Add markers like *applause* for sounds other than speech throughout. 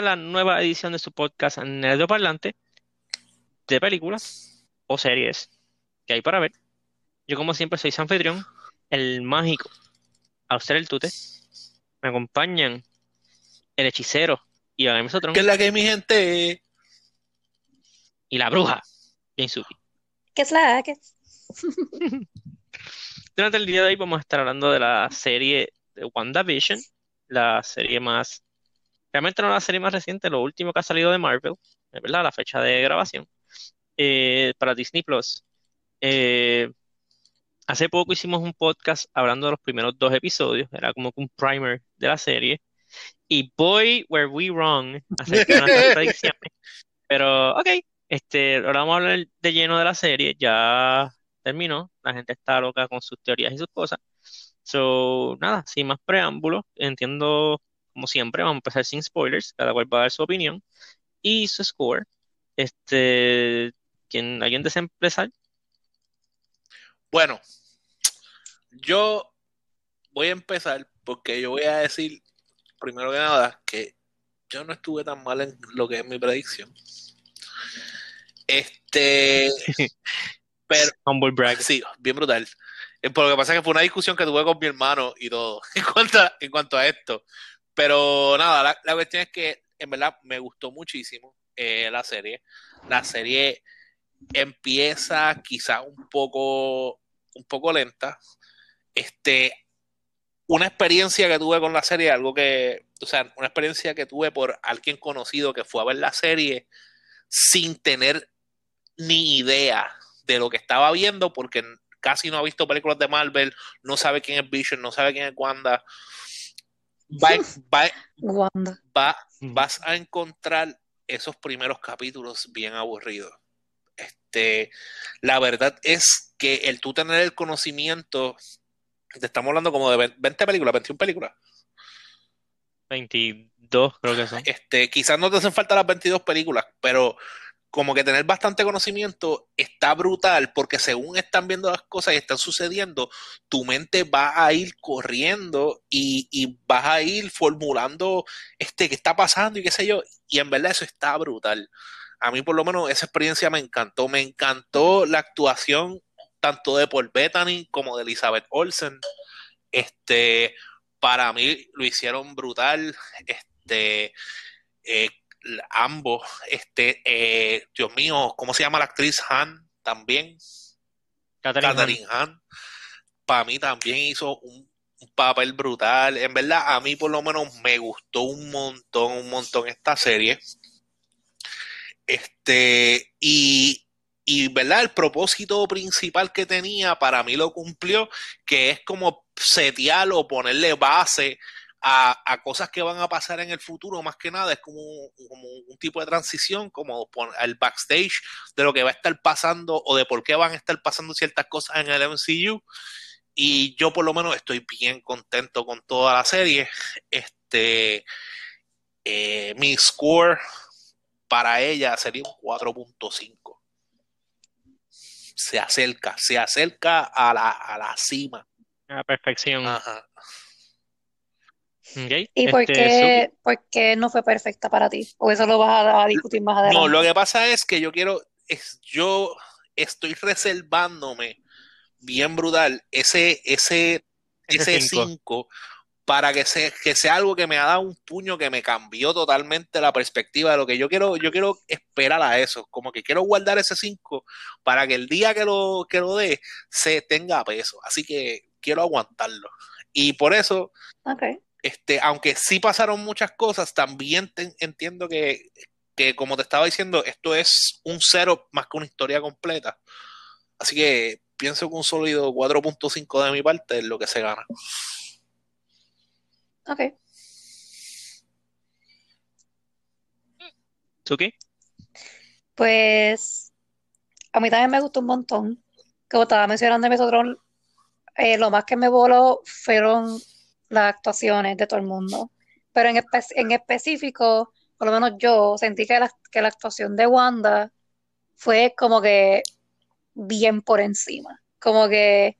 la nueva edición de su podcast Parlante de películas o series que hay para ver. Yo como siempre soy Sanfedrión, el mágico, a usted el tute. Me acompañan el hechicero y a. ¿Qué es la que mi gente? Y la bruja, Suki. ¿Qué es la que? *laughs* Durante el día de hoy vamos a estar hablando de la serie de WandaVision, la serie más Realmente no la serie más reciente, lo último que ha salido de Marvel, es verdad, la fecha de grabación, eh, para Disney Plus. Eh, hace poco hicimos un podcast hablando de los primeros dos episodios, era como un primer de la serie. Y boy, were we wrong acerca de nuestras *laughs* predicciones. Pero, ok, este, ahora vamos a hablar de lleno de la serie, ya terminó, la gente está loca con sus teorías y sus cosas. So, nada, sin más preámbulos, entiendo como siempre, vamos a empezar sin spoilers, cada cual va a dar su opinión y su score. Este, ¿quién, ¿Alguien desea empezar? Bueno, yo voy a empezar porque yo voy a decir, primero que nada, que yo no estuve tan mal en lo que es mi predicción. Este. *laughs* pero. Humble brag. Sí, bien brutal. Eh, por lo que pasa es que fue una discusión que tuve con mi hermano y todo *laughs* en cuanto en cuanto a esto. Pero nada, la, cuestión es que en verdad me gustó muchísimo eh, la serie. La serie empieza quizá un poco, un poco lenta. Este, una experiencia que tuve con la serie, algo que, o sea, una experiencia que tuve por alguien conocido que fue a ver la serie sin tener ni idea de lo que estaba viendo, porque casi no ha visto películas de Marvel, no sabe quién es Vision, no sabe quién es Wanda va, *laughs* vas a encontrar esos primeros capítulos bien aburridos. Este, la verdad es que el tú tener el conocimiento, te estamos hablando como de 20 películas, 21 películas. 22 creo que son. Este, quizás no te hacen falta las 22 películas, pero como que tener bastante conocimiento está brutal porque según están viendo las cosas y están sucediendo, tu mente va a ir corriendo y, vas a ir formulando este qué está pasando y qué sé yo. Y en verdad eso está brutal. A mí por lo menos esa experiencia me encantó. Me encantó la actuación tanto de Paul Bettany como de Elizabeth Olsen. Este, para mí lo hicieron brutal. Este, eh, ambos, este, eh, Dios mío, ¿cómo se llama la actriz Han? También. Catherine, Han. Para mí también hizo un, papel brutal. En verdad, a mí por lo menos me gustó un montón, un montón esta serie. Este, y, y, ¿verdad? El propósito principal que tenía, para mí lo cumplió, que es como setear o ponerle base a, cosas que van a pasar en el futuro, más que nada, es como, un tipo de transición, como el backstage de lo que va a estar pasando o de por qué van a estar pasando ciertas cosas en el MCU. Y yo por lo menos estoy bien contento con toda la serie. Este, eh, mi score para ella sería un 4.5. Se acerca, se acerca a la, a la cima. A la perfección. Ajá. ¿Y por, este, qué, no fue perfecta para ti? ¿O eso lo vas a, discutir más adelante? No, lo que pasa es que yo quiero, es, yo estoy reservándome bien brutal ese, ese, ese 5 para que sea, que sea algo que me ha dado un puño que me cambió totalmente la perspectiva de lo que yo quiero, yo quiero esperar a eso, como que quiero guardar ese 5 para que el día que lo, que lo dé se tenga peso, así que quiero aguantarlo. Y por eso okay. Este, aunque sí pasaron muchas cosas, también entiendo que, como te estaba diciendo, esto es un cero más que una historia completa. Así que pienso que un sólido 4.5 de mi parte es lo que se gana. Ok. ¿Tuki? Pues a mí también me gustó un montón. Como estaba mencionando nosotros, eh, lo más que me voló fueron las actuaciones de todo el mundo. Pero en, en específico, por lo menos yo sentí que la, que la actuación de Wanda fue como que bien por encima. Como que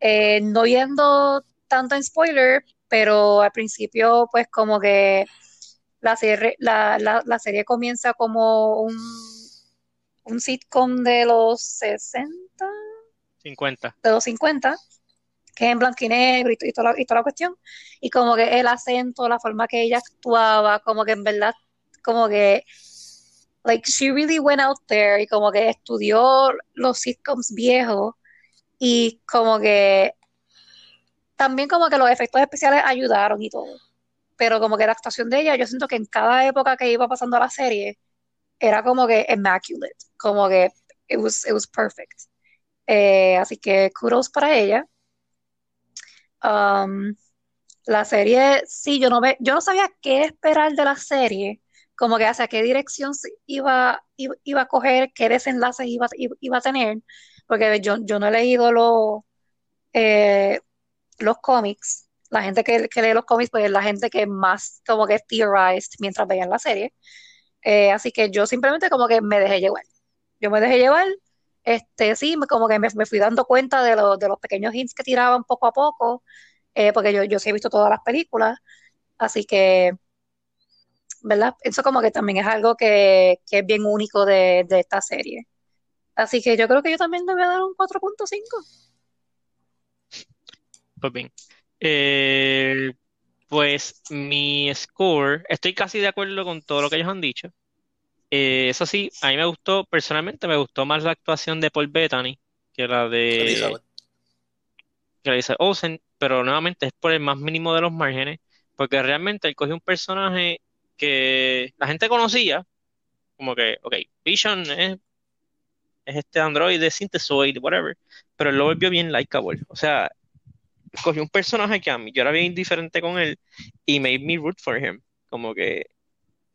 eh, no viendo tanto en spoiler, pero al principio pues como que la serie, la, la, la serie comienza como un, un sitcom de los 60, 50. de los 50, que es en blanco y negro y, y toda, la, y toda la cuestión. Y como que el acento, la forma que ella actuaba, como que en verdad, como que, like, she really went out there y como que estudió los sitcoms viejos y como que también como que los efectos especiales ayudaron y todo. Pero como que la actuación de ella, yo siento que en cada época que iba pasando la serie, era como que immaculate, como que it was, it was perfect. Eh, así que kudos para ella. Um, la serie, sí, yo no ve, yo no sabía qué esperar de la serie, como que hacia qué dirección iba, iba, a coger, qué desenlaces iba, iba, iba a tener, porque yo, yo no he leído los, eh, los cómics. La gente que, que lee los cómics, pues es la gente que más como que theorized mientras veían la serie. Eh, así que yo simplemente como que me dejé llevar. Yo me dejé llevar, este, sí, como que me, me fui dando cuenta de, los de los pequeños hints que tiraban poco a poco, eh, porque yo, yo sí he visto todas las películas, así que, ¿verdad? Eso como que también es algo que, que es bien único de, de esta serie. Así que yo creo que yo también le voy a dar un 4.5. Pues bien. Eh, pues mi score, estoy casi de acuerdo con todo lo que ellos han dicho. Eh, eso sí, a mí me gustó, personalmente me gustó más la actuación de Paul Bettany que la de Elizabeth. que la dice Olsen, pero nuevamente es por el más mínimo de los márgenes, porque realmente él cogió un personaje que la gente conocía, como que, ok, Vision es, es este androide, Synthesoid, whatever, pero él lo volvió bien likeable. O sea, cogió un personaje que a mí yo era bien indiferente con él y made me root for him. Como que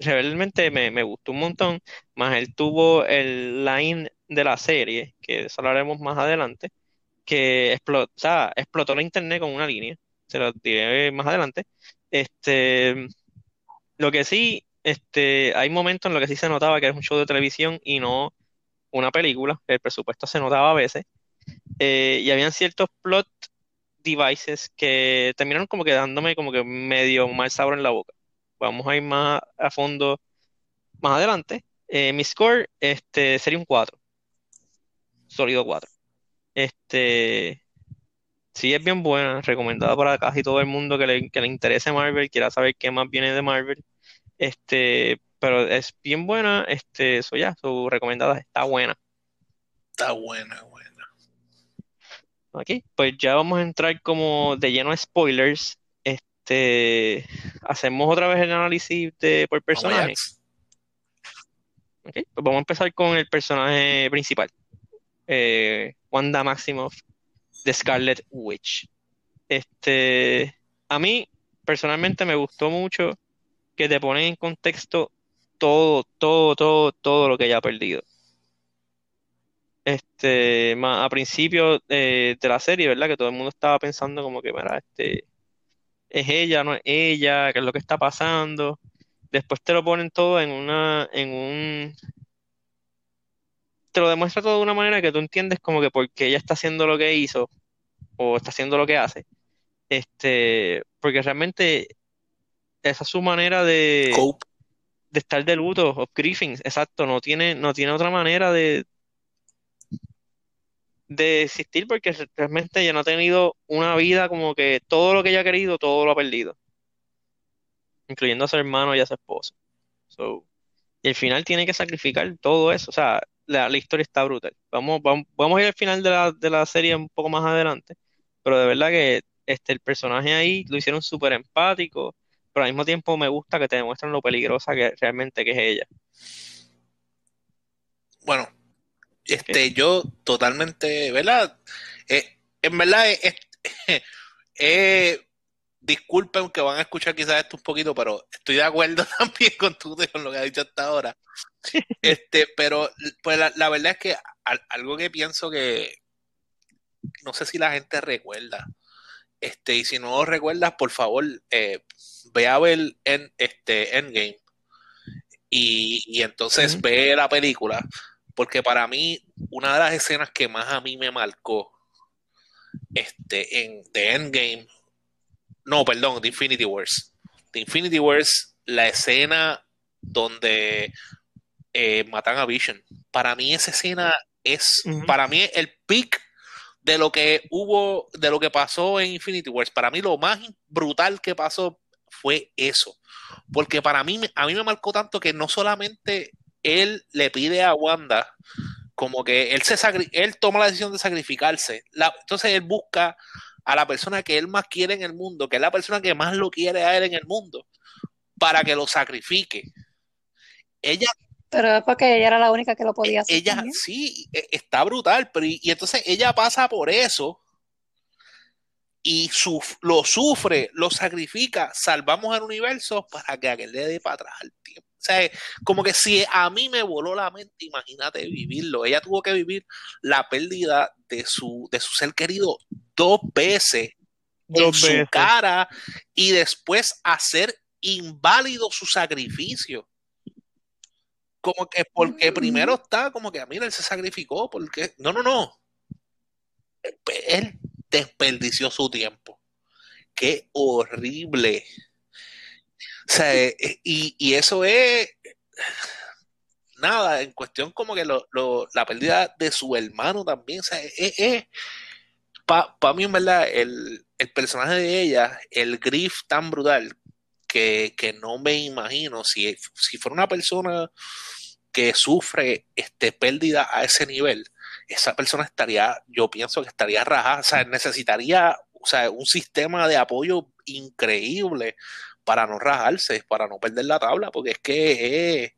realmente me, me gustó un montón. Más él tuvo el line de la serie, que eso hablaremos más adelante, que sea, explotó la internet con una línea. Se lo diré más adelante. Este, lo que sí, este, hay momentos en los que sí se notaba que era un show de televisión y no una película. El presupuesto se notaba a veces. Eh, y habían ciertos plot devices que terminaron como quedándome como que medio mal sabor en la boca. Vamos a ir más a fondo más adelante. Eh, mi score este, sería un 4, sólido 4. Este, sí es bien buena, recomendada para casi todo el mundo que le, que le interese Marvel, quiera saber qué más viene de Marvel. Este, pero es bien buena, este, eso ya, su recomendada está buena. Está buena, buena. Aquí, pues ya vamos a entrar como de lleno a spoilers. Este, hacemos otra vez el análisis de por personaje. Pues vamos a empezar con el personaje principal, eh, Wanda Maximoff de Scarlet Witch. Este, a mí personalmente me gustó mucho que te ponen en contexto todo, todo, todo, todo lo que ella ha perdido. Este, a principio eh, de la serie, ¿verdad? Que todo el mundo estaba pensando como que, mira, este, es ella, no es ella, qué es lo que está pasando. Después te lo ponen todo en una, en un, te lo demuestra todo de una manera que tú entiendes como que por qué ella está haciendo lo que hizo o está haciendo lo que hace. Este, porque realmente esa es su manera de, Cope. de estar de luto, of grieving, exacto, no tiene, no tiene otra manera de, de existir porque realmente ella no ha tenido una vida como que todo lo que ella ha querido, todo lo ha perdido, incluyendo a su hermano y a su esposo. So, y al final tiene que sacrificar todo eso, o sea, la, la historia está brutal. Vamos, vamos, vamos a ir al final de la, de la serie un poco más adelante, pero de verdad que este, el personaje ahí lo hicieron súper empático, pero al mismo tiempo me gusta que te demuestran lo peligrosa que realmente que es ella. Bueno, este, yo totalmente, ¿verdad? Eh, en verdad, es, *laughs* es- eh, disculpen que van a escuchar quizás esto un poquito, pero estoy de acuerdo *laughs* también con tú con lo que has dicho hasta ahora. *laughs* Este, pero pues la, la verdad es que al- algo que pienso que no sé si la gente recuerda. Este, y si no lo recuerdas, por favor, eh, ve a ver en este Endgame y, y entonces ve la película, porque para mí, una de las escenas que más a mí me marcó este, en The Endgame, no, perdón, The Infinity Wars. The Infinity Wars la escena donde eh, matan a Vision. Para mí esa escena es, para mí el peak de lo que hubo, de lo que pasó en Infinity Wars. Para mí lo más brutal que pasó fue eso. Porque para mí, a mí me marcó tanto que no solamente él le pide a Wanda, como que él, se él toma la decisión de sacrificarse. entonces él busca a la persona que él más quiere en el mundo, que es la persona que más lo quiere a él en el mundo, para que lo sacrifique. Ella pero es porque ella era la única que lo podía hacer. Ella, sí, e, está brutal, pero y, entonces ella pasa por eso y lo sufre, lo sacrifica, salvamos el universo para que aquel le dé para atrás al tiempo. O sea, como que si a mí me voló la mente, imagínate vivirlo. Ella tuvo que vivir la pérdida de su, de su ser querido dos veces en su cara y después hacer inválido su sacrificio como que porque primero está como que, mira, él se sacrificó, porque, no, no, no, él desperdició su tiempo. Qué horrible. Sea, eh, eh, y, eso es nada, en cuestión como que la pérdida de su hermano también, es, para mí en verdad el, personaje de ella, el grief tan brutal que, que no me imagino si, si fuera una persona que sufre este, pérdida a ese nivel, esa persona estaría, yo pienso que estaría rajada, o sea, necesitaría un sistema de apoyo increíble para no rajarse, para no perder la tabla, porque es que eh,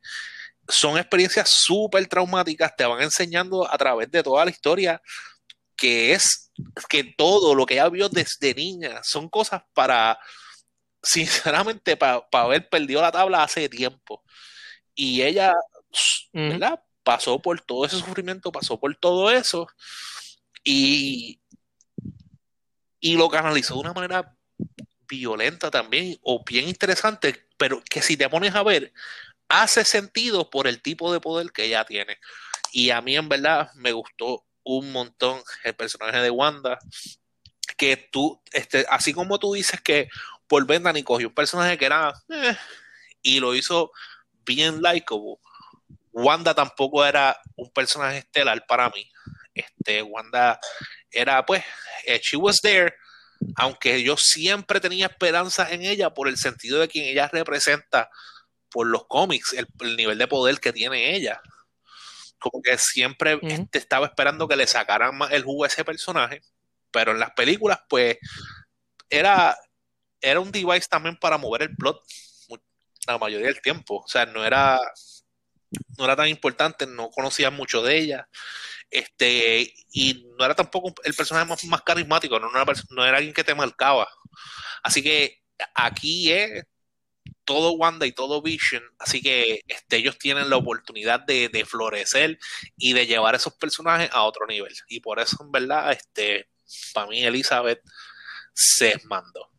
son experiencias súper traumáticas, te van enseñando a través de toda la historia que es que todo lo que ella vio desde niña son cosas para, sinceramente, para, haber perdido la tabla hace tiempo. Y ella ¿verdad? Pasó por todo ese sufrimiento, pasó por todo eso y, y lo canalizó de una manera violenta también o bien interesante, pero que si te pones a ver, hace sentido por el tipo de poder que ella tiene. Y a mí en verdad me gustó un montón el personaje de Wanda, que tú, este, así como tú dices que por Bendani cogió un personaje que era eh, y lo hizo bien likable, Wanda tampoco era un personaje estelar para mí. Este, Wanda era, pues, eh, she was there, aunque yo siempre tenía esperanza en ella por el sentido de quien ella representa por los cómics, el, nivel de poder que tiene ella. Como que siempre este, estaba esperando que le sacaran más el jugo a ese personaje, pero en las películas, pues, era, era un device también para mover el plot la mayoría del tiempo. O sea, no era no era tan importante, no conocía mucho de ella, este, y no era tampoco el personaje más, carismático, no, era, alguien que te marcaba. Así que aquí es todo Wanda y todo Vision, así que este, ellos tienen la oportunidad de, florecer y de llevar esos personajes a otro nivel. Y por eso, en verdad, este, para mí Elizabeth se mandó.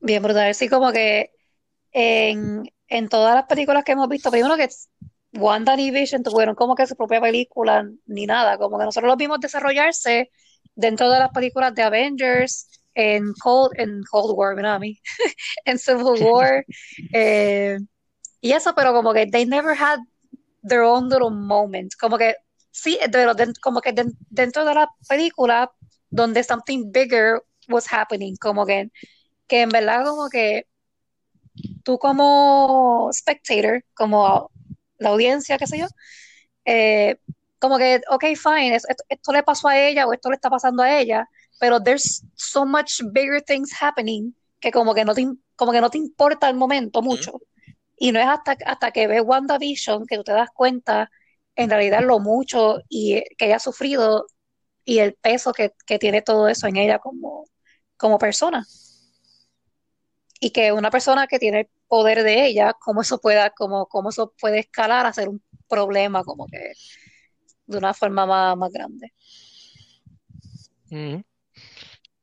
Bien, brutal. Sí, como que en, en todas las películas que hemos visto, primero que Wanda y Vision tuvieron como que su propia película ni nada, como que nosotros los vimos desarrollarse dentro de las películas de Avengers, en Cold, en Cold War, mira a mí, *laughs* en Civil *laughs* War, eh, y eso, pero como que they never had their own little moment, como que sí, como que dentro de la película donde something bigger was happening, como que, que en verdad como que tú como spectator, como la audiencia, qué sé yo, eh, como que, ok, fine, esto, le pasó a ella o esto le está pasando a ella, pero there's so much bigger things happening que como que no te, como que no te importa el momento mucho. Y no es hasta, hasta que ves WandaVision que tú te das cuenta en realidad lo mucho y que ella ha sufrido y el peso que, que tiene todo eso en ella como, como persona y que una persona que tiene poder de ella, cómo eso pueda, como, cómo eso puede escalar a ser un problema como que de una forma más, grande.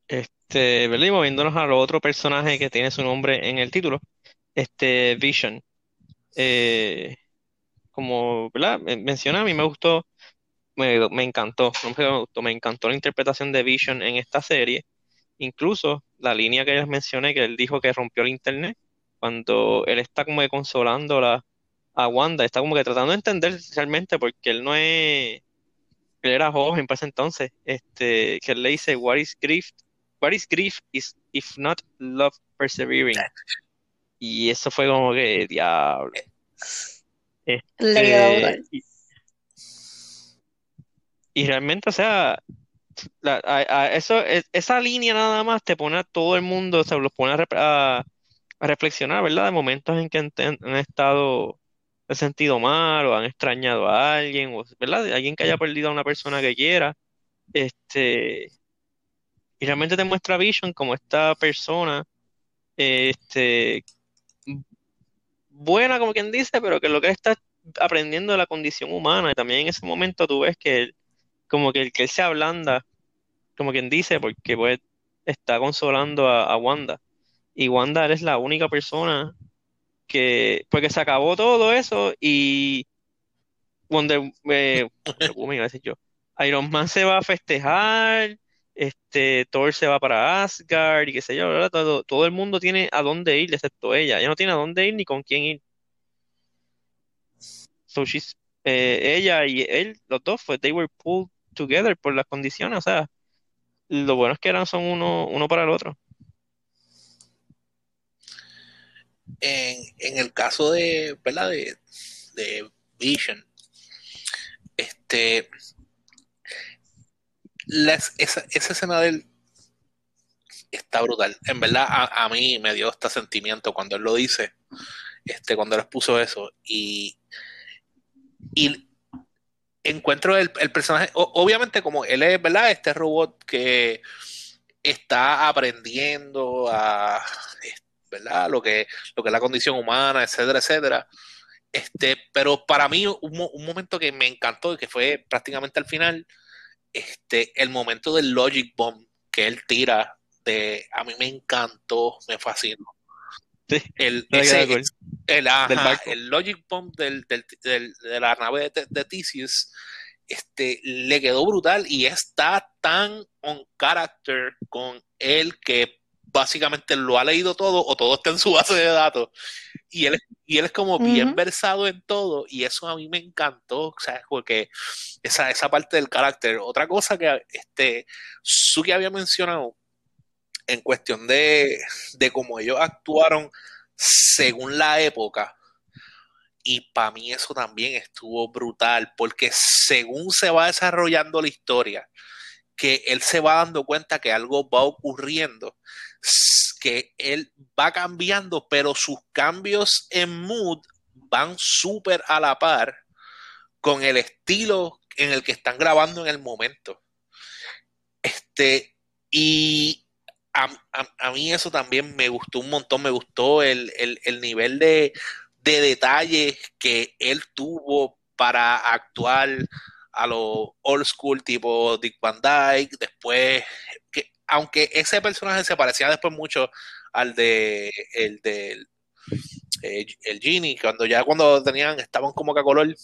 Este, ¿verdad? moviéndonos al otro personaje que tiene su nombre en el título, este Vision. Eh, como, ¿verdad? Menciona, a mí me gustó, me, me encantó, me me encantó la interpretación de Vision en esta serie. Incluso la línea que les mencioné, que él dijo que rompió el internet, cuando él está como que consolando a Wanda, está como que tratando de entender realmente porque él no es, él era joven para ese entonces, este, que él le dice, what is grief? What is grief is if not love persevering? Y eso fue como que, diablo. Este, y, y realmente, o sea, eso, esa línea nada más te pone a todo el mundo, o sea, los pone a, reflexionar, ¿verdad? De momentos en que han, estado, han sentido mal o han extrañado a alguien, o, ¿verdad? alguien que haya perdido a una persona que quiera. Este, y realmente te muestra Vision como esta persona, este, buena como quien dice, pero que lo que está aprendiendo de la condición humana. Y también en ese momento tú ves que como que que él se ablanda, como quien dice, porque pues está consolando a, Wanda. Y Wanda es la única persona que, porque se acabó todo eso y Wonder, eh, yo, Iron Man se va a festejar, este, Thor se va para Asgard y qué sé yo, Todo, el mundo tiene a dónde ir, excepto ella. Ella no tiene a dónde ir ni con quién ir. So she's, eh, ella y él, los dos, fue, they were pulled together por las condiciones, o sea, lo bueno es que eran son uno, uno para el otro. En, el caso de, ¿verdad? De, Vision, este, esa, escena de él está brutal. En verdad, a, mí me dio este sentimiento cuando él lo dice, este, cuando él puso eso. Y, y encuentro el, personaje, obviamente como él es, ¿verdad? Este robot que está aprendiendo a, ¿verdad? Lo que, lo que es la condición humana, etcétera, etcétera. Este, pero para mí un, un momento que me encantó y que fue prácticamente al final, este, el momento del Logic Bomb que él tira, de, a mí me encantó, me fascinó. el, el, Logic Bomb del, de la nave de, de Theseus este, le quedó brutal y está tan on character con él que básicamente lo ha leído todo o todo está en su base de datos y él, y él es como bien versado en todo y eso a mí me encantó, ¿sabes? Porque esa, esa parte del carácter. Otra cosa que este, Suki había mencionado en cuestión de, de cómo ellos actuaron según la época. Y para mí eso también estuvo brutal, porque según se va desarrollando la historia, que él se va dando cuenta que algo va ocurriendo, que él va cambiando, pero sus cambios en mood van súper a la par con el estilo en el que están grabando en el momento. Este, y a, mí eso también me gustó un montón, me gustó el, nivel de, de detalle que él tuvo para actuar a lo old school tipo Dick Van Dyke, después que aunque ese personaje se parecía después mucho al de el del eh, el Genie, cuando ya cuando tenían, estaban como que a color.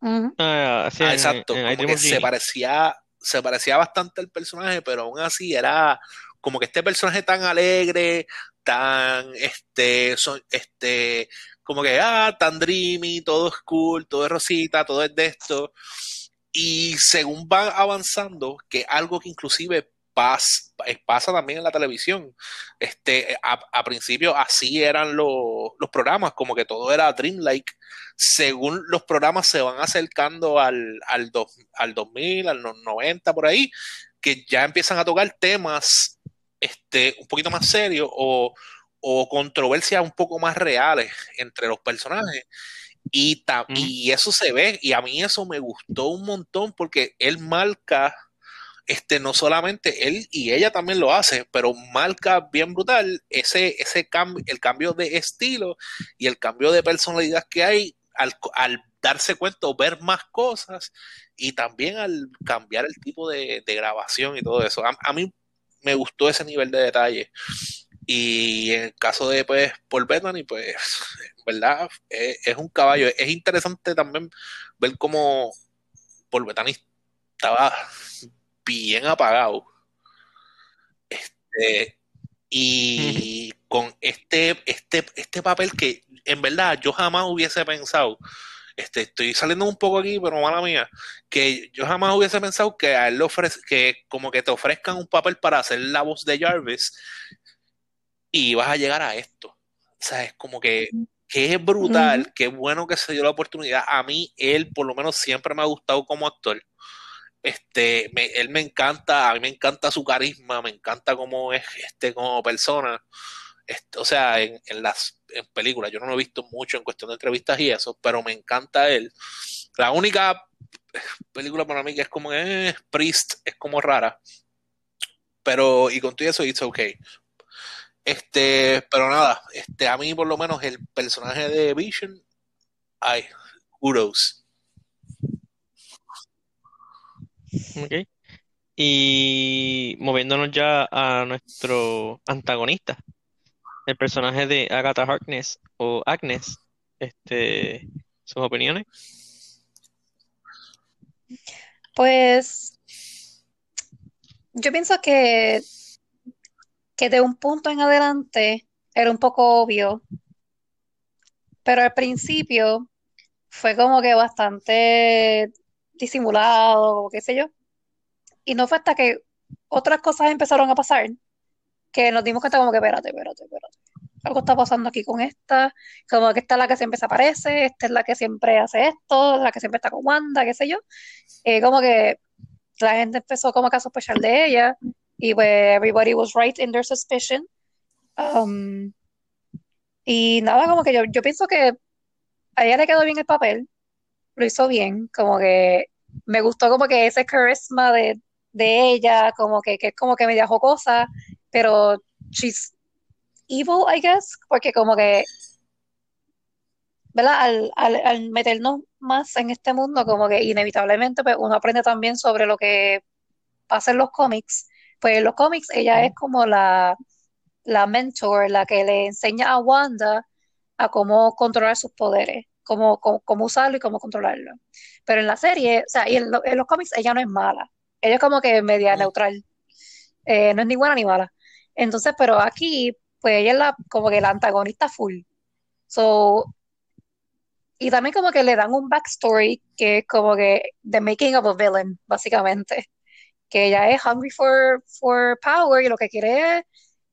Ah, ah, exacto, se parecía se parecía bastante al personaje, pero aún así era como que este personaje tan alegre, tan, este, son, este, como que, ah, tan dreamy, todo es cool, todo es rosita, todo es de esto. Y según va avanzando, que algo que inclusive pasa también en la televisión. Este, a, principio así eran los programas, como que todo era dreamlike. Según los programas se van acercando al, al, al 2000, al 90, por ahí, que ya empiezan a tocar temas este, un poquito más serios o, o controversias un poco más reales entre los personajes. Y, y eso se ve, y a mí eso me gustó un montón porque él marca este, no solamente él y ella también lo hace, pero marca bien brutal ese, ese cambio, el cambio de estilo y el cambio de personalidad que hay al, darse cuenta o ver más cosas y también al cambiar el tipo de, grabación y todo eso. A, mí me gustó ese nivel de detalle. Y en el caso de pues Paul Bettany, pues, verdad, es, es, un caballo. Es interesante también ver cómo Paul Bettany estaba bien apagado. Este, y con este, este, este papel que en verdad yo jamás hubiese pensado, este, estoy saliendo un poco aquí, pero mala mía, que yo jamás hubiese pensado que a él le ofrece, que como que te ofrezcan un papel para hacer la voz de Jarvis y vas a llegar a esto. O sea, es como que, que es brutal, qué bueno que se dio la oportunidad. A mí, él por lo menos siempre me ha gustado como actor. Este, él me encanta, a mí me encanta su carisma, me encanta cómo es este como persona. Este, o sea, en, las películas, yo no lo he visto mucho en cuestión de entrevistas y eso, pero me encanta él. La única película para mí que es como eh, Priest, es como rara. Pero, y con todo eso, it's okay. Este, pero nada, este, a mí por lo menos el personaje de Vision, ay, kudos. Ok. Y moviéndonos ya a nuestro antagonista, el personaje de Agatha Harkness o Agnes, este, sus opiniones. Pues yo pienso que, que de un punto en adelante era un poco obvio, pero al principio fue como que bastante disimulado, o qué sé yo. Y no fue hasta que otras cosas empezaron a pasar que nos dimos cuenta como que, espérate, espérate, espérate. Algo está pasando aquí con esta, como que esta es la que siempre se aparece, esta es la que siempre hace esto, la que siempre está con Wanda, qué sé yo. Eh, como que la gente empezó como que a sospechar de ella y pues everybody was right in their suspicion. Um, y nada, como que yo, yo pienso que a ella le quedó bien el papel, lo hizo bien, como que me gustó como que ese carisma de, de ella, como que, que es como que media jocosa, pero she's evil, I guess, porque como que, ¿verdad? Al, al, al meternos más en este mundo, como que inevitablemente pues, uno aprende también sobre lo que pasa en los cómics. Pues en los cómics ella es como la, la mentor, la que le enseña a Wanda a cómo controlar sus poderes, cómo, cómo, usarlo y cómo controlarlo. Pero en la serie, o sea, y en, los cómics ella no es mala, ella es como que media neutral, eh, no es ni buena ni mala. Entonces, pero aquí, pues ella es la, como que la antagonista full. So, y también como que le dan un backstory que es como que the making of a villain, básicamente. Que ella es hungry for, for power y lo que quiere es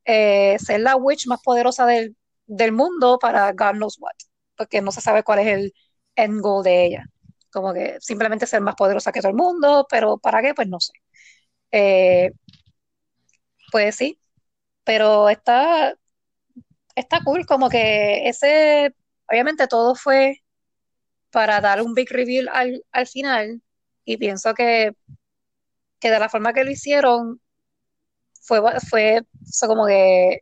eh, ser la witch más poderosa del, del mundo para God knows what. Porque no se sabe cuál es el end goal de ella. Como que simplemente ser más poderosa que todo el mundo, pero ¿para qué? Pues no sé. Eh, pues sí, pero está, está cool, como que ese, obviamente todo fue para dar un big reveal al, al final, y pienso que, que de la forma que lo hicieron, fue, fue como que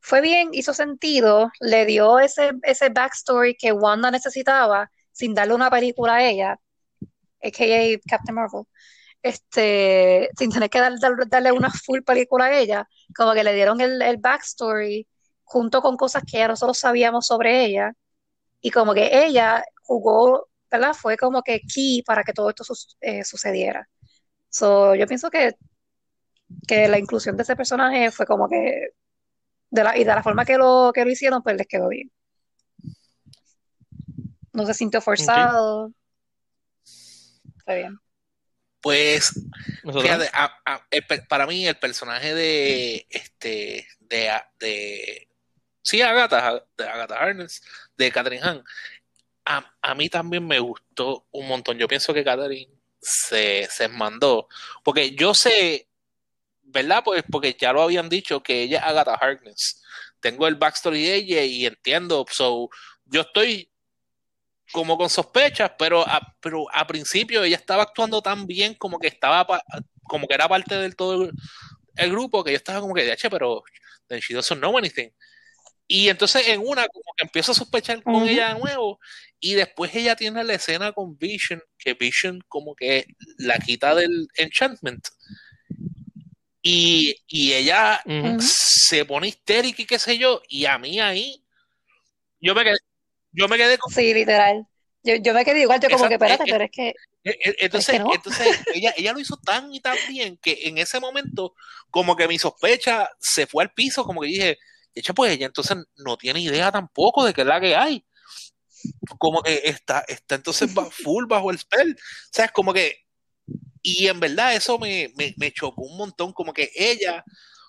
fue bien, hizo sentido, le dio ese, ese backstory que Wanda necesitaba sin darle una película a ella, a.k.a. Captain Marvel este, sin tener que darle una full película a ella, como que le dieron el, el backstory junto con cosas que ya nosotros sabíamos sobre ella, y como que ella jugó, ¿verdad? Fue como que key para que todo esto eh, sucediera. So, yo pienso que, que la inclusión de ese personaje fue como que, de la, y de la forma que lo, que lo hicieron, pues les quedó bien. No se sintió forzado. Está bien. Pues, para mí el personaje de este de, de sí, Agatha, de Agatha Harness, de Catherine Hahn, a, mí también me gustó un montón. Yo pienso que Catherine se, se mandó, porque yo sé, ¿verdad? Pues porque ya lo habían dicho que ella es Agatha Harkness. Tengo el backstory de ella y entiendo, so, yo estoy como con sospechas, pero a, pero a principio ella estaba actuando tan bien como que estaba como que era parte del todo el, grupo que yo estaba como que de pero she doesn't know anything. Y entonces en una como que empiezo a sospechar con ella de nuevo y después ella tiene la escena con Vision, que Vision como que la quita del enchantment. Y, y ella se pone histérica y qué sé yo, y a mí ahí yo me quedé yo me quedé Sí, literal. Yo, yo me quedé igual, yo como Exacto, que, espérate, eh, pero es que, eh, Entonces, Es que no. entonces ella, ella lo hizo tan y tan bien que en ese momento, como que mi sospecha se fue al piso, como que dije, echa, pues ella entonces no tiene idea tampoco de qué es la que hay. Como que está, está entonces *laughs* full bajo el spell. O sea, es como que, y en verdad eso me, me, me chocó un montón, como que ella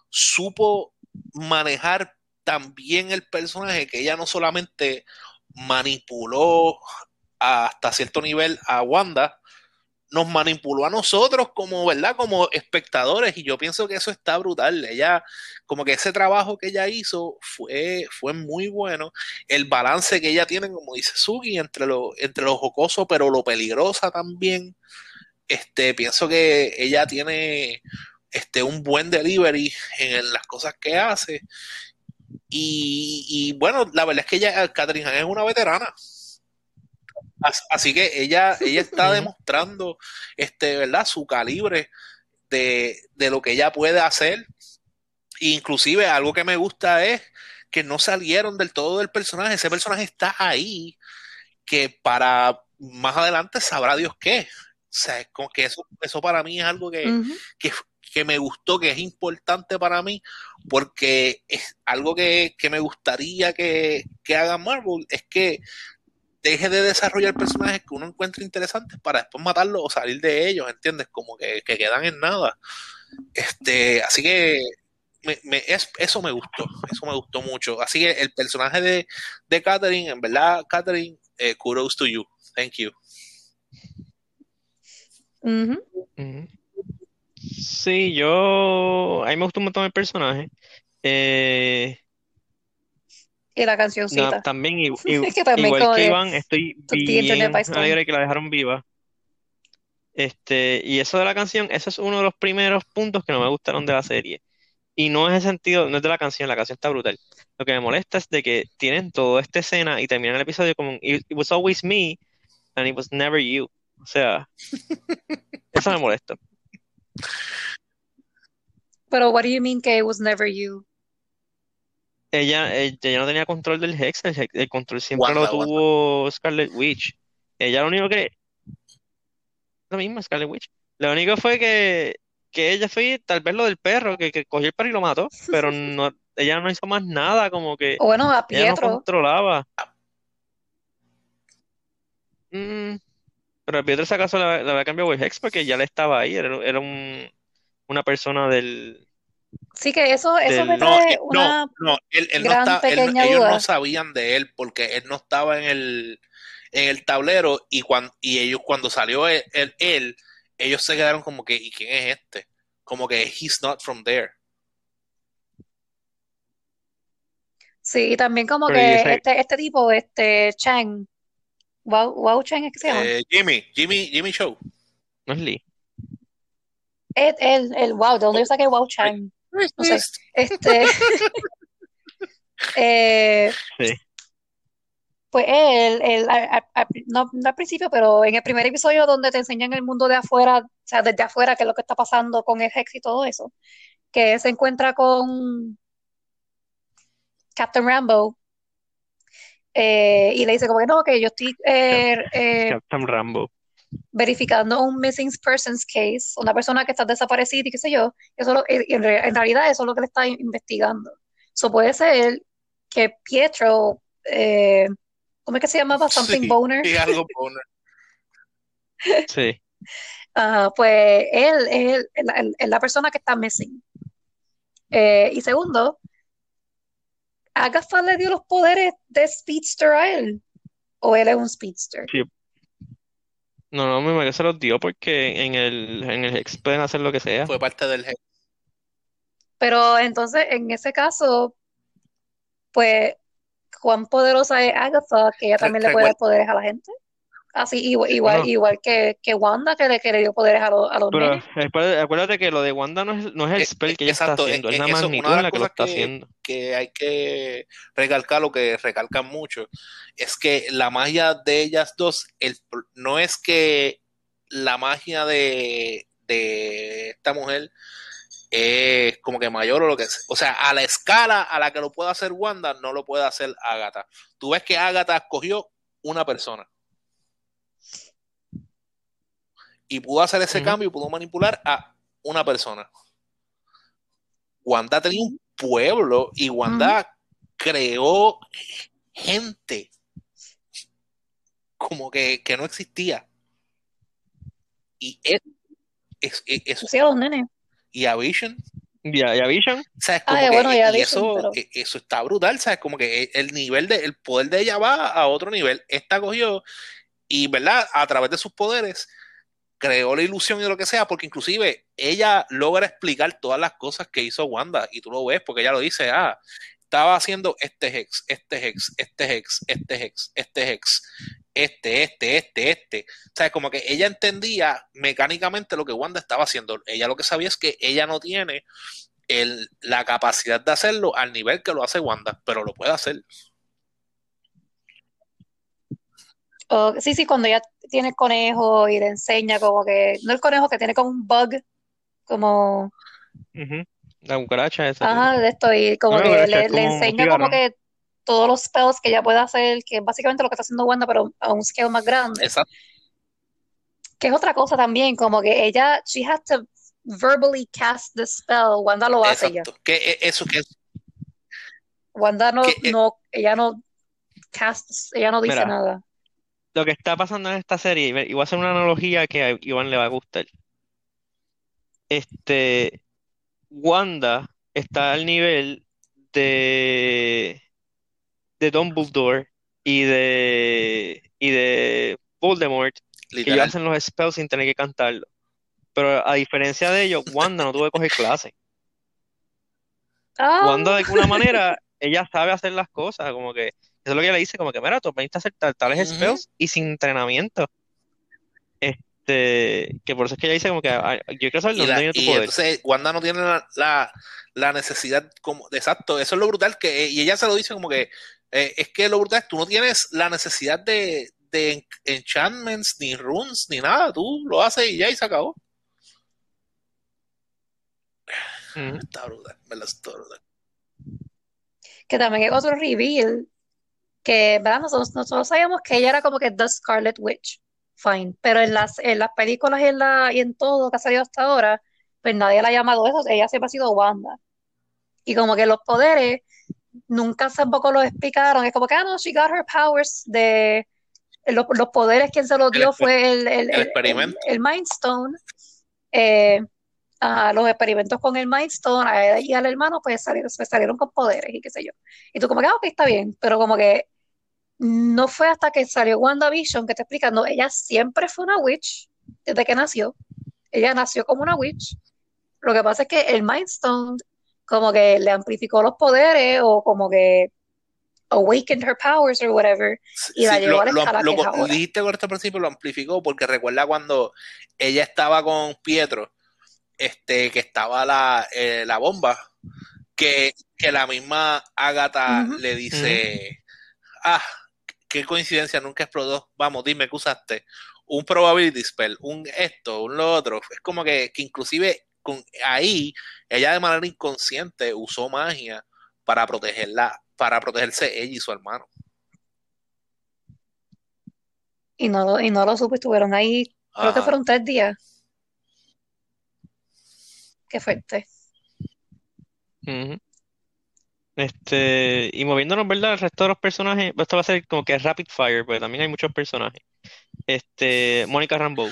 supo manejar tan bien el personaje que ella no solamente manipuló hasta cierto nivel a Wanda, nos manipuló a nosotros como, ¿verdad? Como espectadores y yo pienso que eso está brutal. Ella, como que ese trabajo que ella hizo fue, fue muy bueno. El balance que ella tiene, como dice Suki, entre lo, entre lo jocoso pero lo peligrosa también. Este, pienso que ella tiene este, un buen delivery en las cosas que hace. Y, y bueno, la verdad es que ella, Catherine es una veterana. As- Así que ella, ella está demostrando, este, ¿verdad? Su calibre de, de lo que ella puede hacer. Inclusive algo que me gusta es que no salieron del todo del personaje. Ese personaje está ahí, que para más adelante sabrá Dios qué. O sea, como que eso, eso para mí es algo que, que, que me gustó, que es importante para mí, porque es algo que, que me gustaría que, que haga Marvel, es que deje de desarrollar personajes que uno encuentra interesantes para después matarlos o salir de ellos, ¿entiendes? Como que, que quedan en nada. Este, así que me, me- es- eso me gustó, eso me gustó mucho. Así que el personaje de, de Catherine, en verdad, Catherine, eh, kudos to you. Thank you. Ujú. Sí, yo. A mí me gustó un montón el personaje. Eh, Y la no, cancioncita. también, i- *laughs* i- Es que también igual que Iván, estoy bien alegre que la dejaron viva. Este, y eso de la canción, ese es uno de los primeros puntos que no me gustaron de la serie. Y no es el sentido, no es de la canción, la canción está brutal. Lo que me molesta es de que tienen toda esta escena y terminan el episodio como It, it was always me and it was never you. O sea, *laughs* eso me molesta. Pero what do you mean que it was never you? Ella, ella, ella no tenía control del Hex, el, Hex- el control siempre Wanda, lo tuvo Scarlet Witch. Ella lo único que, lo mismo, Scarlet Witch. Lo único fue que, que ella fue tal vez lo del perro, que, que cogió el perro y lo mató, pero *laughs* no, ella no hizo más nada, como que O bueno, a ella no Pietro. controlaba. Mm, pero a Pietro, si acaso, le había cambiado el Hex porque ya le estaba ahí, era, era un, una persona del, Sí que eso, eso me trae eh, no, una no, él, él no gran está, él no- pequeña ellos no sabían de él porque él no estaba en el, en el tablero y cuando, y ellos cuando salió él, él, él, ellos se quedaron como que, ¿y quién es este? Como que he's not from there. Sí, y también como pero que ese, este, este tipo, este Chang, Wow, Wow Chang es que se llama. Eh, Jimmy, Jimmy, Jimmy Show. no es Lee. El, el, el Wow, ¿de dónde yo saqué Wow Chang? No sé. Este, *laughs* eh, Sí. pues él, él, a- a- a- no, no al principio, pero en el primer episodio donde te enseñan el mundo de afuera, o sea, desde afuera, qué es lo que está pasando con el Hex y todo eso, que se encuentra con Captain Rambo eh, y le dice como que no, que yo estoy eh, eh, Captain Rambo. Verificando un missing persons case, una persona que está desaparecida y qué sé yo, eso lo- y en, re- en realidad eso es lo que le está in- investigando. Eso puede ser que Pietro, eh, ¿cómo es que se llamaba? Something Sí, Boner. sí, algo boner. *laughs* Sí. Pues él es la persona que está missing. Eh, y segundo, Agatha le dio los poderes de Speedster a él, o él es un Speedster. Sí. No, no, me parece que se los dio porque en el, en el Hex pueden hacer lo que sea. Fue parte del jefe. Pero entonces, en ese caso, pues, cuán poderosa es Agatha, que ella Re- también le puede dar recuer- poderes a la gente. Así, igual, igual, Bueno, igual que, que Wanda, que le, que le dio poderes a, los a los pero nenes. acuérdate, que lo de Wanda no es, no es el Eh, spell eh, que ella está exacto, eh, haciendo, es eh, la eso es magnitud una de en las la que lo cosas está que, haciendo. que hay que recalcar, lo que recalcan mucho, es que la magia de ellas dos, el, no es que la magia de, de esta mujer es como que mayor o lo que sea. O sea, a la escala a la que lo puede hacer Wanda, no lo puede hacer Agatha. Tú ves que Agatha escogió una persona. Y pudo hacer ese cambio y pudo manipular a una persona. Wanda tenía un pueblo y Wanda creó gente como que, que no existía. Y es, es- es- eso, Sí, a los nenes. y a Vision, Ya, ya Vision. ¿sabes? Ah, Como que- bueno, ya y Vision, eso, pero- e- eso está brutal, ¿sabes? Como que el nivel de, el poder de ella va a otro nivel. Esta cogió y, ¿verdad? A través de sus poderes creó la ilusión y lo que sea, porque inclusive ella logra explicar todas las cosas que hizo Wanda y tú lo ves porque ella lo dice, ah, estaba haciendo este hex, este hex, este hex, este hex, este hex, este, este, este, este. O sea, como que ella entendía mecánicamente lo que Wanda estaba haciendo. Ella lo que sabía es que ella no tiene el, la capacidad de hacerlo al nivel que lo hace Wanda, pero lo puede hacer. O- sí, sí, cuando ella tiene el conejo y le enseña como que, no el conejo que tiene como un bug, como, Ujú. La cucaracha esa. ajá, de esto, y como No, que es le, es enseña como que todos los spells que ella puede hacer, que es básicamente lo que está haciendo Wanda, pero a un scale más grande. Exacto. Que es otra cosa también, como que ella, she has to verbally cast the spell, Wanda lo hace ya. Que e- eso que Wanda no, Que, eh, no, ella no casts, ella no dice Mira. nada. Lo que está pasando en esta serie, y voy a hacer una analogía que a Iván le va a gustar. Este, Wanda está al nivel de, de Dumbledore y de, y de Voldemort, que ellos literal. hacen los spells sin tener que cantarlo. Pero a diferencia de ellos, Wanda no tuvo que coger clase. Ah, Wanda de alguna *laughs* manera, ella sabe hacer las cosas, como que, eso es lo que ella le dice, como que, mira, tú aprendiste a hacer tal- tales Ujú. spells y sin entrenamiento. Este, que por eso es que ella dice como que, "Ay, yo quiero saber Y, dónde la- viene tu y poder. entonces Wanda no tiene la, la- la necesidad como exacto, eso es lo brutal que y ella se lo dice como que eh, es que lo brutal es tú no tienes la necesidad de, de en- enchantments ni runes ni nada, tú lo haces y ya y se acabó. Está brutal, ¿verdad? Está brutal. que también es otro reveal, que, ¿verdad? Nosotros, nosotros sabíamos que ella era como que The Scarlet Witch, fine, pero en las, en las películas y en, la, y en todo que ha salido hasta ahora, pues nadie la ha llamado eso, ella siempre ha sido Wanda. Y como que los poderes nunca tampoco los explicaron, es como que, ah, no, she got her powers de... Los, los poderes, quien se los dio fue el, el, el experimento. el, el Mind Stone. Eh, ajá, los experimentos con el Mind Stone a y al hermano pues salieron, pues, salieron con poderes y qué sé yo. Y tú como que, ah, ok, está bien, pero como que no fue hasta que salió WandaVision que te explican, no, ella siempre fue una witch desde que nació. Ella nació como una witch. Lo que pasa es que el Mind Stone como que le amplificó los poderes o como que awakened her powers or whatever. Y la llevó a la lo, escala lo- que es ahora. dijiste correcto al principio, lo amplificó porque recuerda cuando ella estaba con Pietro, este, que estaba la, eh, la bomba, que, que la misma Agatha le dice, ah, qué coincidencia, nunca explotó, vamos, dime qué usaste, un probability spell, un esto, un lo otro, es como que, que inclusive con, ahí ella de manera inconsciente usó magia para protegerla, para protegerse ella y su hermano. Y no, lo- y no lo supo, estuvieron ahí, creo que fueron tres días. Qué fuerte. Ujú. Este, y moviéndonos, ¿verdad? El resto de los personajes, esto va a ser como que rapid fire, porque también hay muchos personajes. Este, Mónica Rambeau.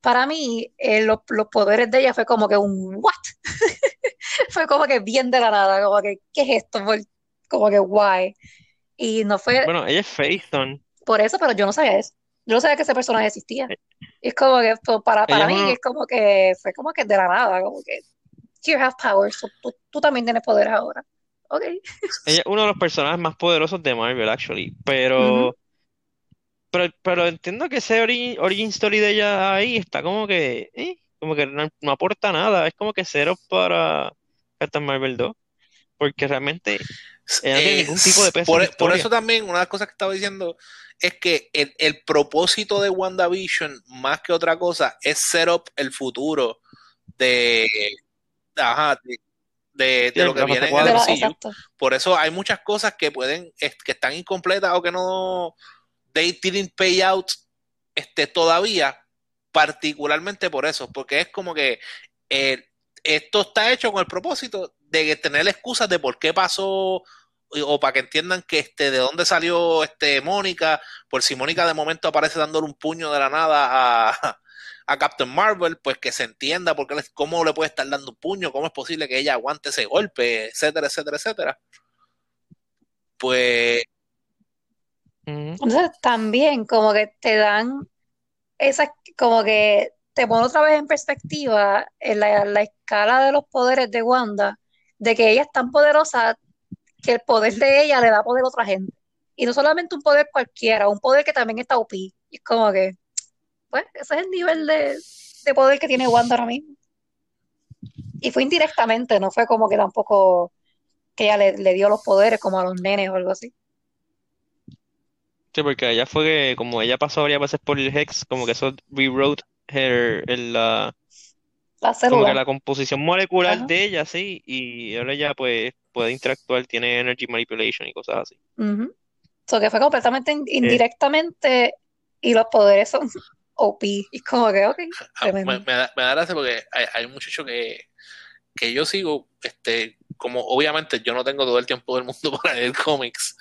Para mí, eh, los, los poderes de ella fue como que un what? *laughs* Fue como que bien de la nada, como que, ¿qué es esto? Como que why. Y no fue Bueno, ella es Faison. por eso, pero yo no sabía eso. Yo no sabía que ese personaje existía. Y es como que esto, para, para Ella es mí es como que fue como que de la nada, como que here have powers, so tú, tú también tienes poderes ahora. Ok. Ella es uno de los personajes más poderosos de Marvel, actually. Pero, pero, pero entiendo que ese ori- origin story de ella ahí está como que, eh, como que no, no aporta nada. Es como que cero para Captain Marvel 2. Porque realmente ella no tiene Eh, ningún tipo de peso por, en la por historia. eso también, una de las cosas que estaba diciendo es que el, el propósito de WandaVision, más que otra cosa, es set up el futuro de, ajá, de, de- de Sí, lo que viene en el. MCU. Por eso hay muchas cosas que pueden, que están incompletas o que no, they didn't pay out este, todavía, particularmente por eso, porque es como que eh, esto está hecho con el propósito de tener excusas de por qué pasó o para que entiendan que este de dónde salió este Mónica, por si Mónica de momento aparece dándole un puño de la nada a, a Captain Marvel, pues que se entienda porque cómo le puede estar dando un puño, cómo es posible que ella aguante ese golpe, etcétera, etcétera, etcétera. Pues entonces también como que te dan esa, como que te pone otra vez en perspectiva en la, la, escala de los poderes de Wanda, de que ella es tan poderosa que el poder de ella le da poder a otra gente. Y no solamente un poder cualquiera, un poder que también está OP. Y es como que, pues, ese es el nivel de, de poder que tiene Wanda ahora mismo. Y fue indirectamente, no fue como que tampoco que ella le, le dio los poderes como a los nenes o algo así. Sí, porque ella fue que, como ella pasó varias veces por el Hex, como que eso rewrote her, el, la, La como que célula. la composición molecular Ajá. de ella, sí, y ahora ella pues puede interactuar, tiene energy manipulation y cosas así. Ujú. So que fue completamente in- Eh, indirectamente y los poderes son OP. Y como que, ok, Ah, me, tremendo. me da, me da gracia porque hay, hay un muchacho que, que yo sigo, este, como obviamente yo no tengo todo el tiempo del mundo *laughs* para leer cómics,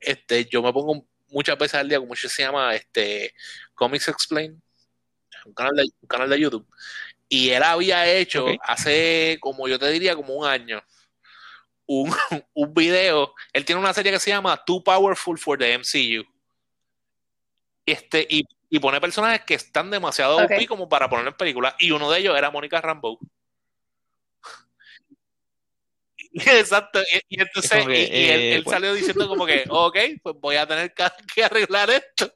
este, yo me pongo muchas veces al día, como se llama, este, Comics Explain, un canal de, un canal de YouTube, y él había hecho hace, como yo te diría, como un año, un, *laughs* un video, él tiene una serie que se llama Too Powerful for the MCU, este, y, y pone personajes que están demasiado Ok. OP como para poner en películas, y uno de ellos era Mónica Rambeau. *laughs* Exacto, y, y Es entonces que, y, y él, eh, él pues, salió diciendo como que, *laughs* ok, pues voy a tener que, que arreglar esto.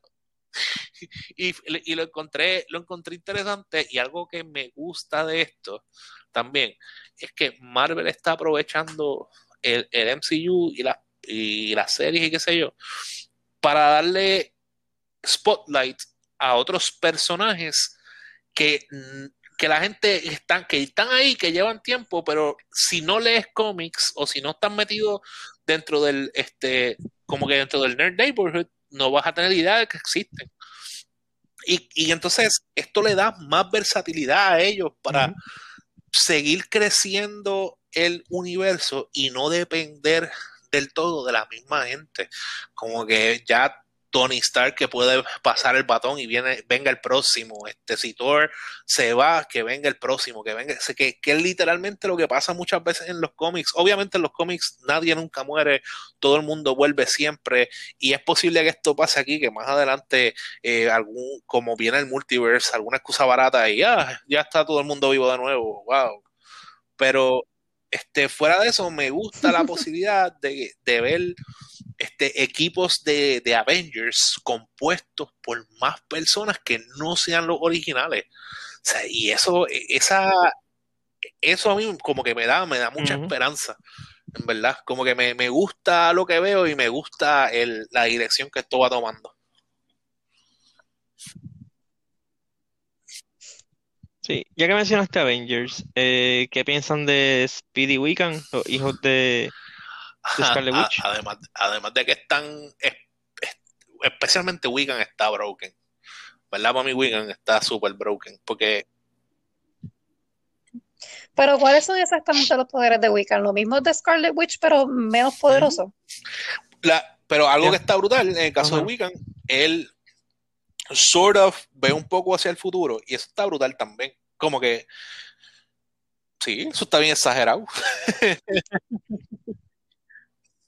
*laughs* Y, y lo encontré, lo encontré interesante y algo que me gusta de esto también es que Marvel está aprovechando el, el MCU y, la, y las series y qué sé yo para darle spotlight a otros personajes que, mm, que la gente están, que están ahí, que llevan tiempo, pero si no lees cómics o si no están metidos dentro del, este, como que dentro del Nerd Neighborhood, no vas a tener idea de que existen. Y, y entonces esto le da más versatilidad a ellos para seguir creciendo el universo y no depender del todo de la misma gente. Como que ya Tony Stark que puede pasar el batón y viene, venga el próximo. Este, si Thor se va, que venga el próximo, que venga. Que, que es literalmente lo que pasa muchas veces en los cómics. Obviamente en los cómics nadie nunca muere, todo el mundo vuelve siempre. Y es posible que esto pase aquí, que más adelante, eh, algún, como viene el multiverse, alguna excusa barata y ah, ya está todo el mundo vivo de nuevo. Wow. Pero este, fuera de eso, me gusta la *laughs* posibilidad de, de ver este, equipos de, de, Avengers compuestos por más personas que no sean los originales. O sea, y eso, esa, eso a mí como que me da, me da mucha uh -huh. esperanza, en verdad. Como que me, me, gusta lo que veo y me gusta el, la dirección que esto va tomando. Sí, ya que mencionaste Avengers, eh, ¿qué piensan de Speedy Wiccan, los hijos de, de Scarlet Witch? Además, además de que están, es, es, especialmente Wiccan está broken, ¿verdad? Para mí Wiccan está súper broken, porque... Pero ¿cuáles son exactamente los poderes de Wiccan? Lo mismo de Scarlet Witch, pero menos poderoso. La, pero algo que está brutal, en el caso uh -huh. de Wiccan, él sort of ve un poco hacia el futuro y eso está brutal también. Como que sí, eso está bien exagerado. *laughs*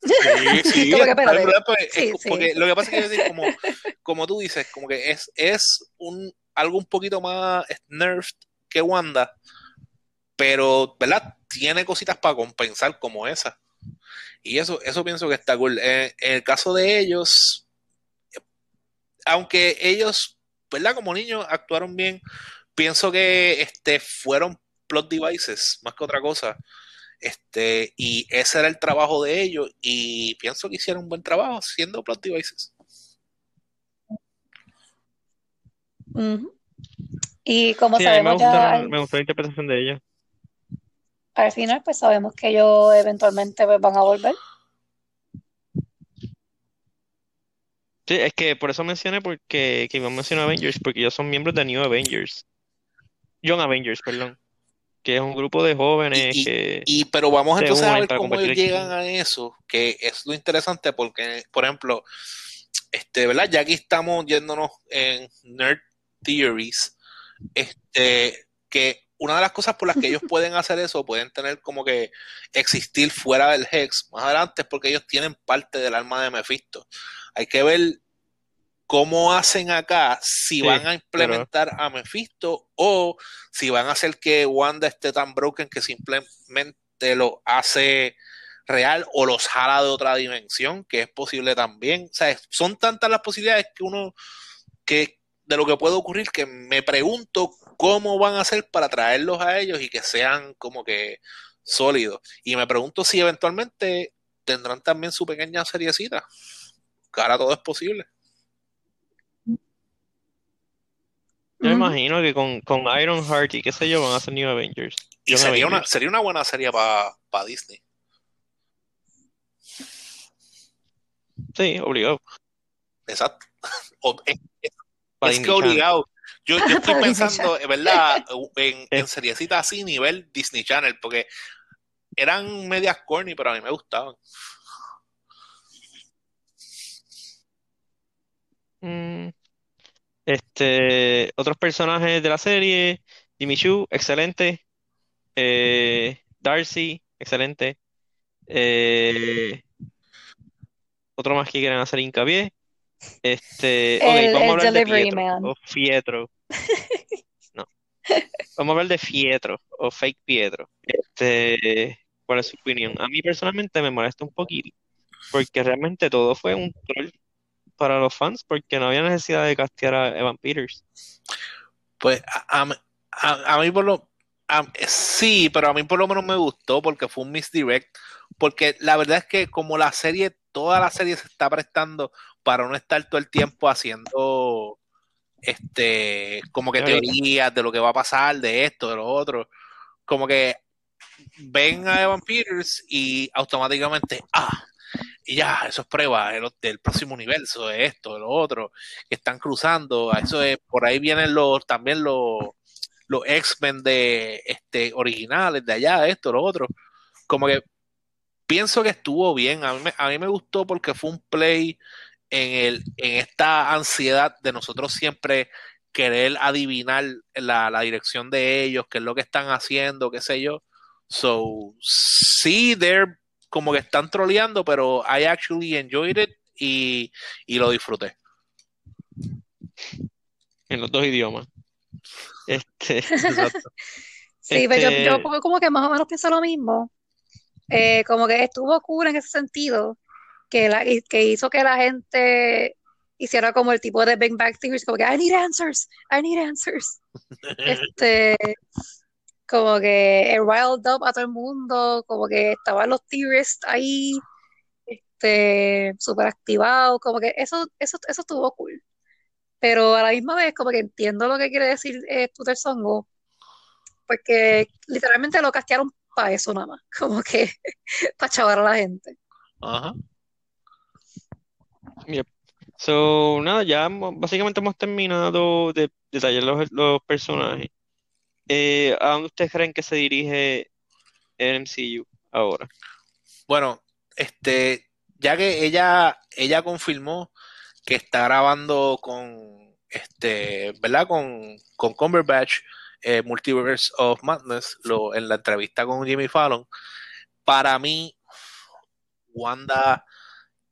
sí, que, porque, sí, es, sí. porque lo que pasa es que decir, como, como tú dices, como que es, es un algo un poquito más nerfed que Wanda, pero ¿verdad? Tiene cositas para compensar como esa. Y eso, eso pienso que está cool. En, en el caso de ellos, aunque ellos, ¿verdad? Como niños actuaron bien, pienso que este, fueron plot devices más que otra cosa. Este, y ese era el trabajo de ellos, y pienso que hicieron un buen trabajo siendo plot devices. Uh -huh. Y como sí, sabemos me gusta, ya. Me gustó la interpretación de ella. Al final, pues sabemos que ellos eventualmente pues, van a volver. Sí, es que por eso mencioné porque que iba a mencionar Avengers, porque ellos son miembros de New Avengers. Young Avengers, perdón. Que es un grupo de jóvenes Y, que y- pero vamos entonces a ver cómo ellos el llegan a eso, que es lo interesante porque, por ejemplo, este, ¿verdad? Ya aquí estamos yéndonos en Nerd Theories, este, que una de las cosas por las que ellos *laughs* pueden hacer eso, pueden tener como que existir fuera del Hex más adelante, es porque ellos tienen parte del alma de Mephisto. Hay que ver cómo hacen acá, si Sí, van a implementar a Mephisto o si van a hacer que Wanda esté tan broken que simplemente lo hace real o los jala de otra dimensión, que es posible también. O sea, son tantas las posibilidades que uno, que de lo que puede ocurrir, que me pregunto cómo van a hacer para traerlos a ellos y que sean como que sólidos. Y me pregunto si eventualmente tendrán también su pequeña seriecita. Ahora todo es posible. Yo me imagino que con, con Ironheart y qué sé yo van a ser New Avengers. Y Young sería una, sería una buena serie para Disney. Sí, obligado. Exacto. *laughs* O- es, que obligado. Yo, yo *laughs* estoy pensando, en verdad, en, *laughs* en seriecitas así, nivel Disney Channel, porque eran medias corny, pero a mí me gustaban. Mm, Este, otros personajes de la serie, Jimmy Choo, excelente. Eh, Darcy, excelente. Eh, otro más que quieran hacer hincapié. Este, ok, El, vamos a el hablar de Pietro Man. o Fietro. No, vamos a hablar de Fietro o Fake Pietro. Este, ¿cuál es su opinión? A mí personalmente me molesta un poquito, porque realmente todo fue un troll para los fans, porque no había necesidad de castear a Evan Peters. Pues a, a- a- a mí por lo... sí, pero a mí por lo menos me gustó porque fue un misdirect. Porque la verdad es que como la serie, toda la serie se está prestando para no estar todo el tiempo haciendo este como que Teoría. teorías de lo que va a pasar, de esto, de lo otro. Como que ven a Evan Peters y automáticamente, ah, y ya, eso es prueba del, del próximo universo, de esto, de lo otro, que están cruzando, eso es, por ahí vienen los, también los, los X-Men de este originales de allá, esto, lo otro. Como que pienso que estuvo bien, a mí me, a mí me gustó porque fue un play en, el, en esta ansiedad de nosotros siempre querer adivinar la, la dirección de ellos, qué es lo que están haciendo, qué sé yo. So, sí, they're como que están troleando, pero I actually enjoyed it y, y lo disfruté. en los dos idiomas. Este. *laughs* Sí, pero yo, Este- yo como- que más o menos pienso lo mismo. Eh, como que estuvo cool en ese sentido, que, la, que hizo que la gente hiciera como el tipo de Big Bang Theory, como que I need answers, I need answers. *laughs* Este, como que el riled up a todo el mundo, como que estaban los theorists ahí, este, súper activados, como que eso, eso, eso estuvo cool. Pero a la misma vez, como que entiendo lo que quiere decir eh, Songo, porque literalmente lo castearon para eso nada más, *laughs* como que para chavar a la gente. Ajá. so, nada, ya básicamente hemos terminado de detallar los, los personajes. Eh, ¿a dónde ustedes creen que se dirige MCU ahora? Bueno, este, ya que ella, ella confirmó que está grabando con, este, ¿verdad? Con, con Cumberbatch, eh, Multiverse of Madness, en la entrevista con Jimmy Fallon, para mí, Wanda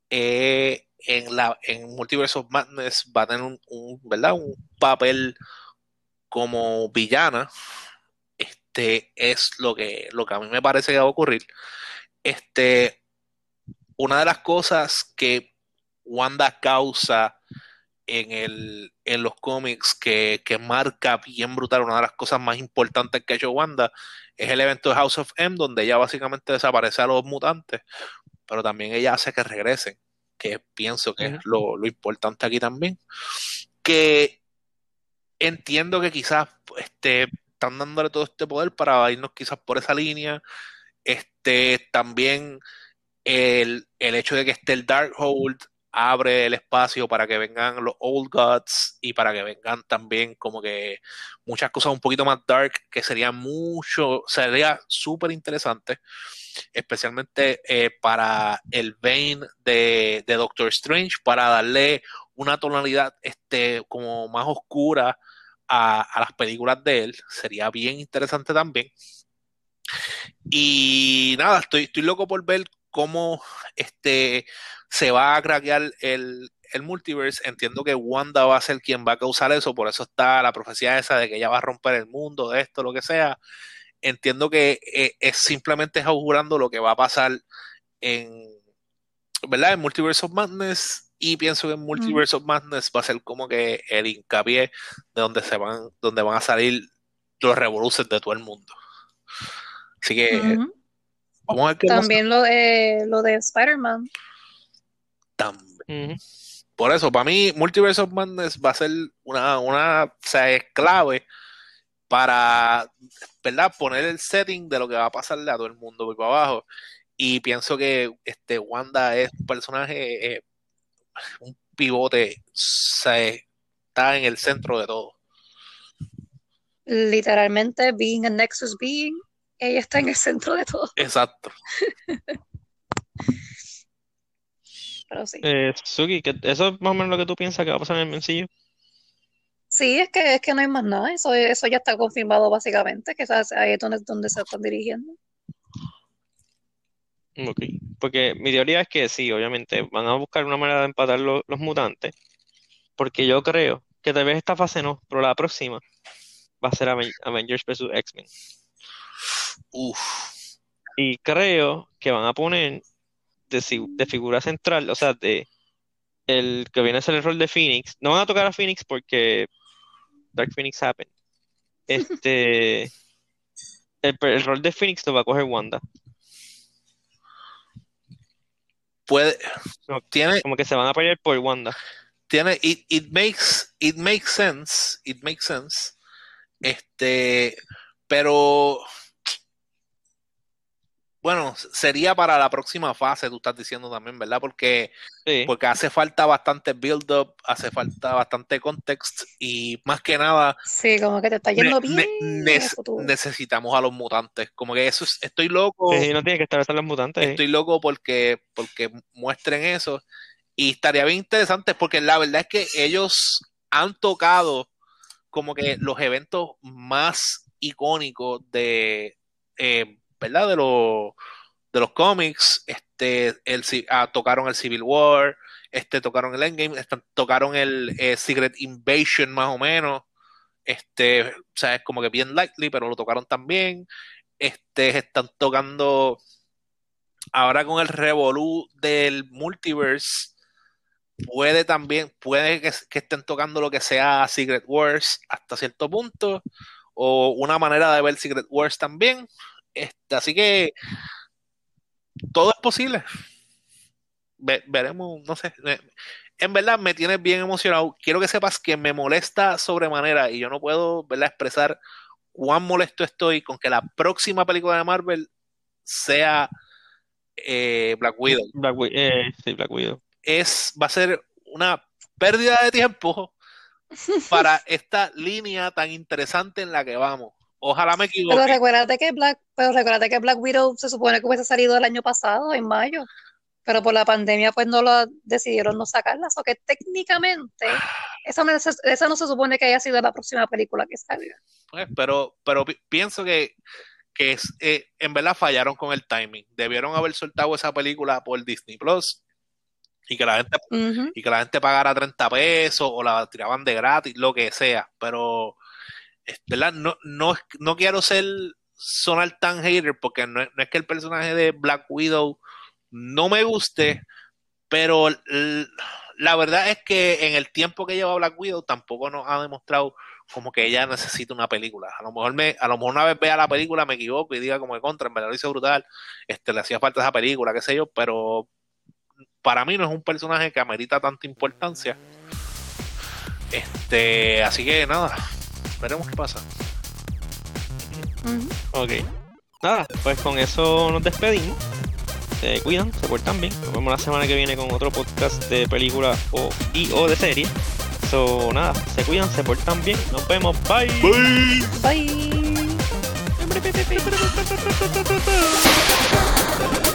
eh, en la, en Multiverse of Madness va a tener un, un, ¿verdad? Un papel como villana. Este es lo que, lo que a mí me parece que va a ocurrir. Este, una de las cosas que Wanda causa en, el, en los cómics que, que marca bien brutal, una de las cosas más importantes que ha hecho Wanda, es el evento de House of M, donde ella básicamente desaparece a los mutantes, pero también ella hace que regresen, que pienso que es lo, lo importante aquí también. Que entiendo que quizás este, están dándole todo este poder para irnos quizás por esa línea. Este, también el, el hecho de que esté el Darkhold abre el espacio para que vengan los Old Gods y para que vengan también como que muchas cosas un poquito más dark que sería mucho, sería súper interesante, especialmente eh, para el vein de, de, Doctor Strange, para darle una tonalidad este, como más oscura a, las películas de él, sería bien interesante también. Y nada, estoy, estoy loco por ver cómo este, se va a craquear el, el multiverse. Entiendo que Wanda va a ser quien va a causar eso, por eso está la profecía esa de que ella va a romper el mundo, de esto, lo que sea. Entiendo que eh, es simplemente augurando lo que va a pasar en, ¿verdad? Multiverse of Madness. Y pienso que en Multiverse of Madness va a ser como que el hincapié de donde se van, donde van a salir los revoluciones de todo el mundo. Así que vamos a ver qué También lo, de, lo de Spider-Man. También. Por eso, para mí, Multiverse of Madness va a ser una, una o sea, es clave para, ¿verdad? Poner el setting de lo que va a pasarle a todo el mundo por abajo. Y pienso que este Wanda es un personaje, eh, un pivote, se está en el centro de todo. Literalmente, being a Nexus being, ella está en el centro de todo. Exacto. *laughs* Pero sí. Eh, Suki, ¿eso es más o menos lo que tú piensas que va a pasar en el mencillo? Sí, es que, es que no hay más nada. Eso, eso ya está confirmado básicamente, que ahí es donde, donde se están dirigiendo. Ok, porque mi teoría es que sí, obviamente van a buscar una manera de empatar los mutantes, porque yo creo que tal vez esta fase no, pero la próxima va a ser Avengers vs. X-Men. Y creo que van a poner de, figura central, o sea, de el que viene a ser el rol de Phoenix. No van a tocar a Phoenix porque Dark Phoenix happened. Este el, rol de Phoenix lo va a coger Wanda. Puede tiene como que se van a pelear por Wanda. Tiene it, it makes it makes sense, it makes sense. Este, pero bueno, sería para la próxima fase, tú estás diciendo también, ¿verdad? Porque, porque hace falta bastante build-up, hace falta bastante context y más que nada... Sí, como que te está yendo bien. necesitamos a los mutantes, como que eso es, estoy loco. Sí, no tiene que estar los mutantes. Estoy loco porque, porque muestren eso y estaría bien interesante porque la verdad es que ellos han tocado como que los eventos más icónicos de... Eh, ¿verdad? De los, de los cómics, este, el, ah, tocaron el Civil War, este, tocaron el Endgame, tocaron el eh, Secret Invasion más o menos, este, o sea, es como que bien likely, pero lo tocaron también, este, están tocando ahora con el revolú del multiverse, puede también, puede que, que, estén tocando lo que sea Secret Wars hasta cierto punto, o una manera de ver Secret Wars también, este, así que todo es posible. veremos, no sé. En verdad me tienes bien emocionado. Quiero que sepas que me molesta sobremanera y yo no puedo ¿verdad? expresar cuán molesto estoy con que la próxima película de Marvel sea eh, Black Widow. Black, eh, sí, Black Widow. Es, va a ser una pérdida de tiempo *laughs* para esta línea tan interesante en la que vamos. Ojalá me equivoque. Pero recuérdate que Black, pero recuérdate que Black Widow se supone que hubiese salido el año pasado, en mayo. Pero por la pandemia, pues no lo decidieron no sacarla. O que técnicamente, esa, esa no se supone que haya sido la próxima película que salga. Pues, pero, pero pienso que, que es, eh, en verdad fallaron con el timing. Debieron haber soltado esa película por Disney Plus y que la gente y que la gente pagara 30 pesos o la tiraban de gratis, lo que sea. Pero no, no, no quiero ser sonar tan hater porque no, es que el personaje de Black Widow no me guste, pero la verdad es que en el tiempo que lleva Black Widow tampoco nos ha demostrado como que ella necesita una película. A lo mejor me, a lo mejor una vez vea la película me equivoco y diga como de contra, en verdad lo hizo brutal, este le hacía falta esa película, qué sé yo, pero para mí no es un personaje que amerita tanta importancia. Este, así que nada, veremos qué pasa. Ok. Nada, pues con eso nos despedimos. se cuidan, se portan bien. Nos vemos la semana que viene con otro podcast de película o, y o de serie. So, nada, se cuidan, se portan bien. Nos vemos, bye. Bye. bye.